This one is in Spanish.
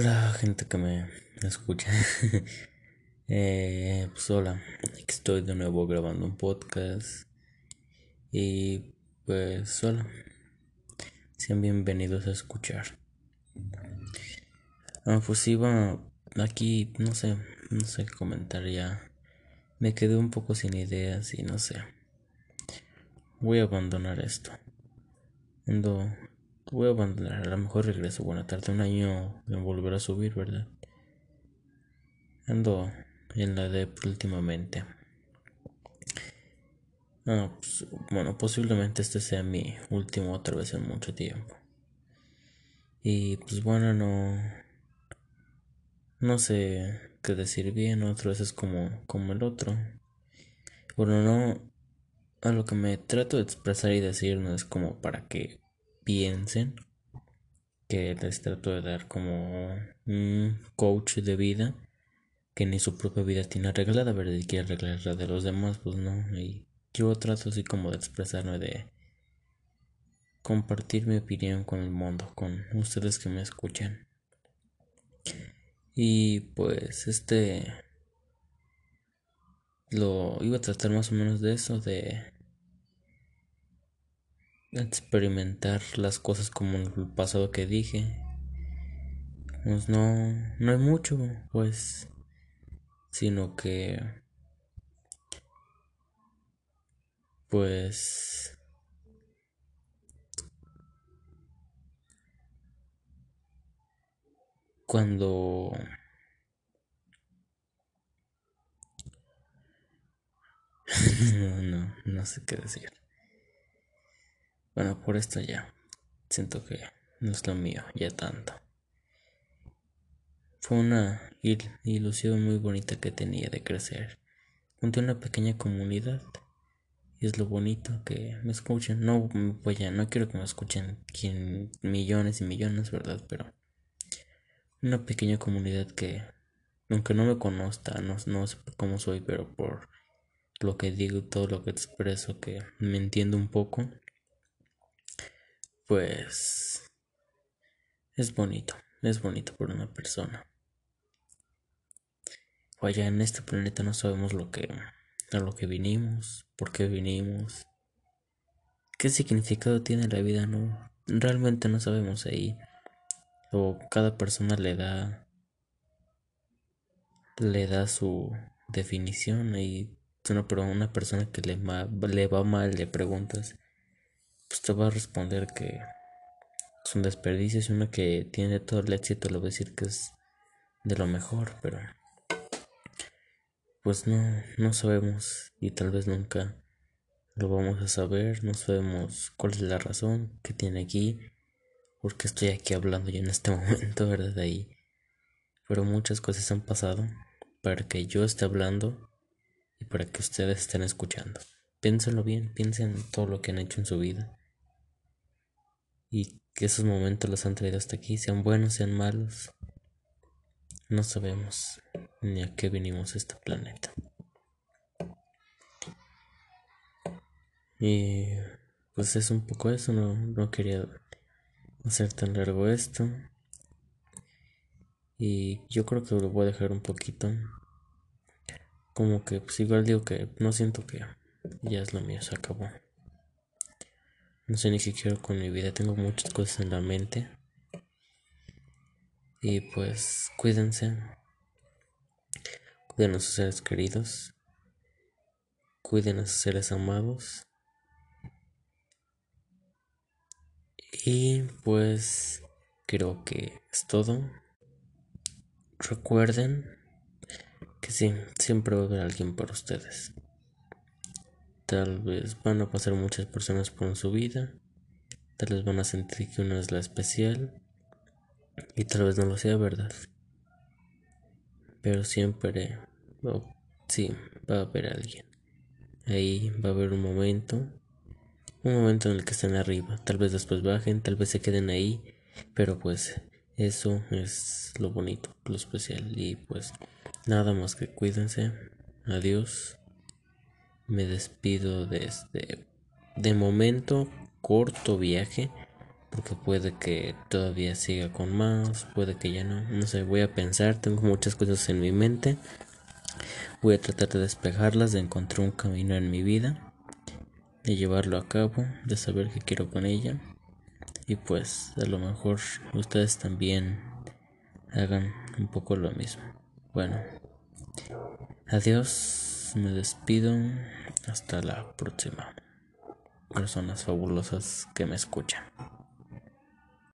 Hola, gente que me escucha. eh, pues hola, estoy de nuevo grabando un podcast. Y pues hola, sean bienvenidos a escuchar. Ah, pues iba aquí, no sé, no sé qué comentar ya. Me quedé un poco sin ideas y no sé. Voy a abandonar esto. Ando Voy a abandonar, a lo mejor regreso. Bueno, tarde un año en volver a subir, ¿verdad? Ando en la de últimamente. Ah, pues, bueno, posiblemente este sea mi último otra vez en mucho tiempo. Y pues bueno, no. No sé qué decir bien, otra vez es como, como el otro. Bueno, no. A lo que me trato de expresar y decir no es como para que piensen que les trato de dar como un coach de vida que ni su propia vida tiene arreglada, ¿verdad? Y quiere arreglar la de los demás, pues no. Y yo trato así como de expresarme, de compartir mi opinión con el mundo, con ustedes que me escuchan. Y pues este lo iba a tratar más o menos de eso, de experimentar las cosas como el pasado que dije. Pues no, no hay mucho, pues, sino que, pues, cuando no, no, no sé qué decir. Bueno, por esto ya. Siento que no es lo mío, ya tanto. Fue una ilusión muy bonita que tenía de crecer. Junté una pequeña comunidad. Y es lo bonito que me escuchen. No pues ya, no quiero que me escuchen quien, millones y millones, ¿verdad? Pero una pequeña comunidad que, aunque no me conozca, no, no sé cómo soy, pero por lo que digo, todo lo que expreso, que me entiendo un poco pues es bonito, es bonito por una persona. Allá en este planeta no sabemos lo que a lo que vinimos, por qué vinimos, qué significado tiene la vida, no realmente no sabemos ahí. O cada persona le da le da su definición y pero una persona que le, le va mal le preguntas pues te va a responder que es un desperdicio, es uno que tiene todo el éxito, le va a decir que es de lo mejor, pero pues no, no sabemos y tal vez nunca lo vamos a saber, no sabemos cuál es la razón que tiene aquí, porque estoy aquí hablando yo en este momento, ¿verdad? Ahí. Pero muchas cosas han pasado para que yo esté hablando y para que ustedes estén escuchando. Piénsenlo bien, piensen en todo lo que han hecho en su vida y que esos momentos los han traído hasta aquí, sean buenos, sean malos. No sabemos ni a qué vinimos a este planeta. Y pues es un poco eso, no, no quería hacer tan largo esto. Y yo creo que lo voy a dejar un poquito. Como que pues igual digo que no siento que ya es lo mío, se acabó. No sé ni qué quiero con mi vida, tengo muchas cosas en la mente. Y pues cuídense. Cuiden a sus seres queridos. Cuiden a sus seres amados. Y pues creo que es todo. Recuerden que sí, siempre va a haber alguien para ustedes. Tal vez van a pasar muchas personas por su vida. Tal vez van a sentir que una es la especial. Y tal vez no lo sea verdad. Pero siempre, sí, va a haber alguien. Ahí va a haber un momento. Un momento en el que estén arriba. Tal vez después bajen, tal vez se queden ahí. Pero pues eso es lo bonito, lo especial. Y pues nada más que cuídense. Adiós me despido de este de momento corto viaje porque puede que todavía siga con más, puede que ya no, no sé, voy a pensar, tengo muchas cosas en mi mente, voy a tratar de despejarlas, de encontrar un camino en mi vida, de llevarlo a cabo, de saber qué quiero con ella. Y pues a lo mejor ustedes también hagan un poco lo mismo. Bueno, adiós, me despido, hasta la próxima. Personas fabulosas que me escuchan.